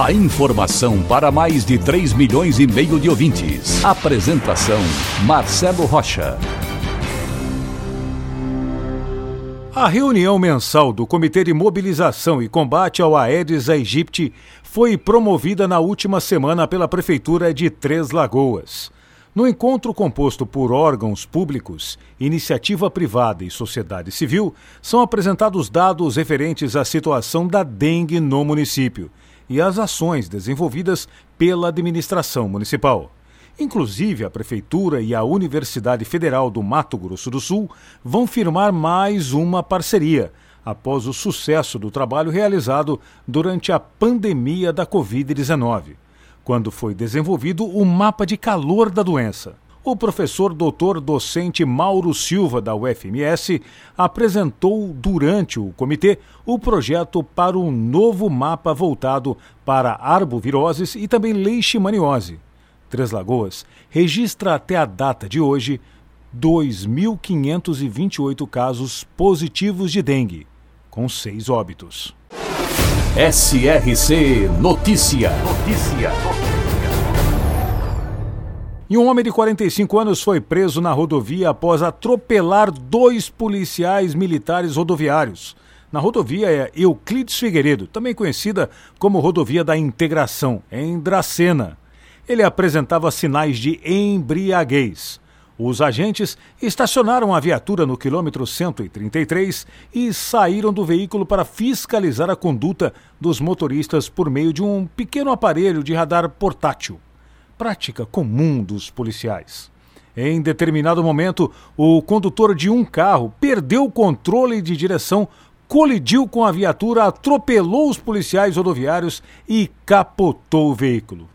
A informação para mais de 3 milhões e meio de ouvintes. Apresentação Marcelo Rocha. A reunião mensal do Comitê de Mobilização e Combate ao Aedes aegypti foi promovida na última semana pela Prefeitura de Três Lagoas. No encontro composto por órgãos públicos, iniciativa privada e sociedade civil, são apresentados dados referentes à situação da dengue no município e as ações desenvolvidas pela administração municipal. Inclusive, a Prefeitura e a Universidade Federal do Mato Grosso do Sul vão firmar mais uma parceria após o sucesso do trabalho realizado durante a pandemia da Covid-19 quando foi desenvolvido o mapa de calor da doença. O professor doutor docente Mauro Silva, da UFMS, apresentou durante o comitê o projeto para um novo mapa voltado para arboviroses e também leishmaniose. Três Lagoas registra até a data de hoje 2.528 casos positivos de dengue, com seis óbitos. SRC Notícia. Notícia. E um homem de 45 anos foi preso na rodovia após atropelar dois policiais militares rodoviários. Na rodovia Euclides Figueiredo, também conhecida como Rodovia da Integração, em Dracena. Ele apresentava sinais de embriaguez. Os agentes estacionaram a viatura no quilômetro 133 e saíram do veículo para fiscalizar a conduta dos motoristas por meio de um pequeno aparelho de radar portátil, prática comum dos policiais. Em determinado momento, o condutor de um carro perdeu o controle de direção, colidiu com a viatura, atropelou os policiais rodoviários e capotou o veículo.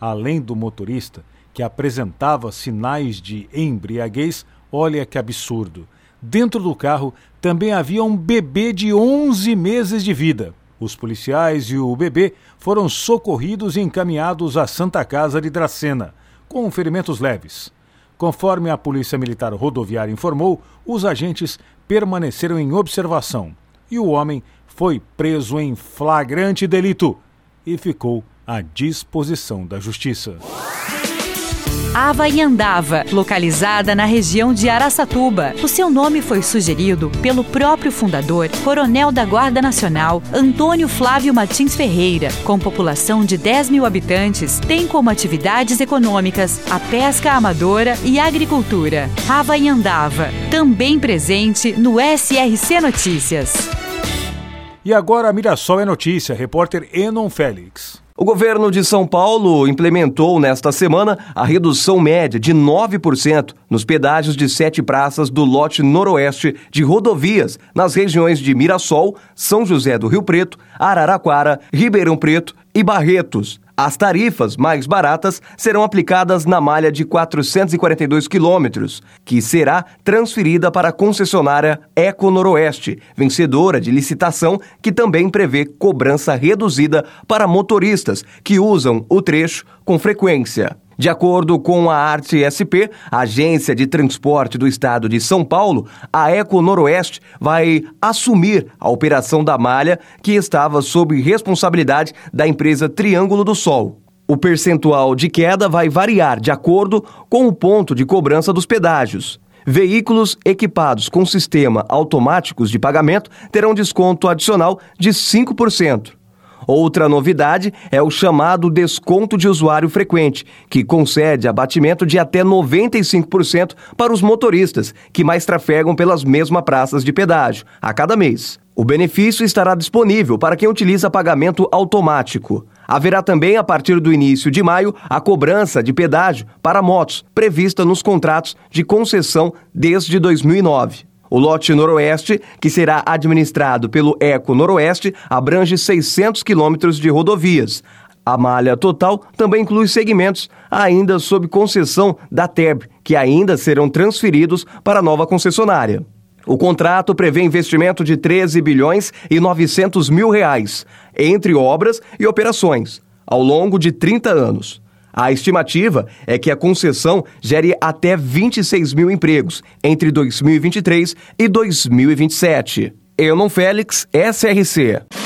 Além do motorista, que apresentava sinais de embriaguez, olha que absurdo. Dentro do carro também havia um bebê de 11 meses de vida. Os policiais e o bebê foram socorridos e encaminhados à Santa Casa de Dracena, com ferimentos leves. Conforme a Polícia Militar Rodoviária informou, os agentes permaneceram em observação e o homem foi preso em flagrante delito e ficou à disposição da Justiça. Havaiandava, localizada na região de Araçatuba. O seu nome foi sugerido pelo próprio fundador, coronel da Guarda Nacional, Antônio Flávio Martins Ferreira. Com população de 10 mil habitantes, tem como atividades econômicas a pesca amadora e agricultura. Havaiandava, também presente no SRC Notícias. E agora Mirassol é notícia, repórter Enon Félix. O governo de São Paulo implementou nesta semana a redução média de 9% nos pedágios de sete praças do lote noroeste de rodovias nas regiões de Mirassol, São José do Rio Preto, Araraquara, Ribeirão Preto e Barretos. As tarifas mais baratas serão aplicadas na malha de 442 quilômetros, que será transferida para a concessionária Eco Noroeste, vencedora de licitação que também prevê cobrança reduzida para motoristas que usam o trecho com frequência. De acordo com a Arte SP, Agência de Transporte do Estado de São Paulo, a Eco Noroeste vai assumir a operação da malha que estava sob responsabilidade da empresa Triângulo do Sol. O percentual de queda vai variar de acordo com o ponto de cobrança dos pedágios. Veículos equipados com sistema automáticos de pagamento terão desconto adicional de 5%. Outra novidade é o chamado desconto de usuário frequente, que concede abatimento de até 95% para os motoristas que mais trafegam pelas mesmas praças de pedágio a cada mês. O benefício estará disponível para quem utiliza pagamento automático. Haverá também, a partir do início de maio, a cobrança de pedágio para motos, prevista nos contratos de concessão desde 2009. O lote noroeste, que será administrado pelo Eco Noroeste, abrange 600 quilômetros de rodovias. A malha total também inclui segmentos ainda sob concessão da TEB, que ainda serão transferidos para a nova concessionária. O contrato prevê investimento de 13 bilhões e 900 mil reais entre obras e operações, ao longo de 30 anos. A estimativa é que a concessão gere até 26 mil empregos entre 2023 e 2027. Eunon Félix, SRC.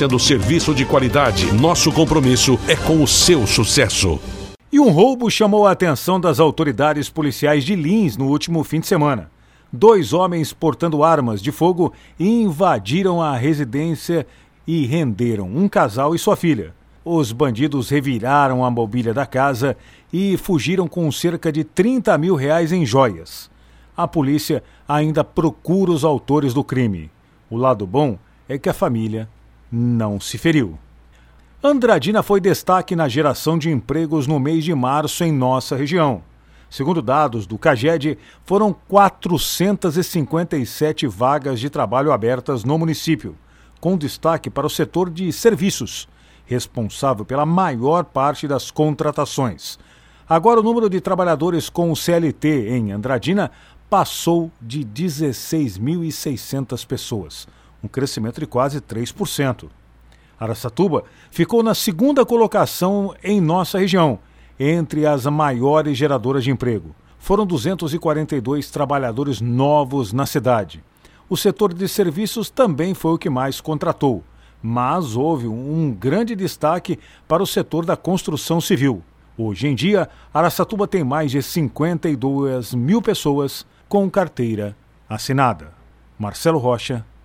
oferecendo serviço de qualidade. Nosso compromisso é com o seu sucesso. E um roubo chamou a atenção das autoridades policiais de Lins no último fim de semana. Dois homens portando armas de fogo invadiram a residência e renderam um casal e sua filha. Os bandidos reviraram a mobília da casa e fugiram com cerca de 30 mil reais em joias. A polícia ainda procura os autores do crime. O lado bom é que a família não se feriu. Andradina foi destaque na geração de empregos no mês de março em nossa região. Segundo dados do CAGED, foram 457 vagas de trabalho abertas no município, com destaque para o setor de serviços, responsável pela maior parte das contratações. Agora, o número de trabalhadores com o CLT em Andradina passou de 16.600 pessoas, um crescimento de quase 3%. Araçatuba ficou na segunda colocação em nossa região, entre as maiores geradoras de emprego. Foram 242 trabalhadores novos na cidade. O setor de serviços também foi o que mais contratou, mas houve um grande destaque para o setor da construção civil. Hoje em dia, Araçatuba tem mais de 52 mil pessoas com carteira assinada. Marcelo Rocha,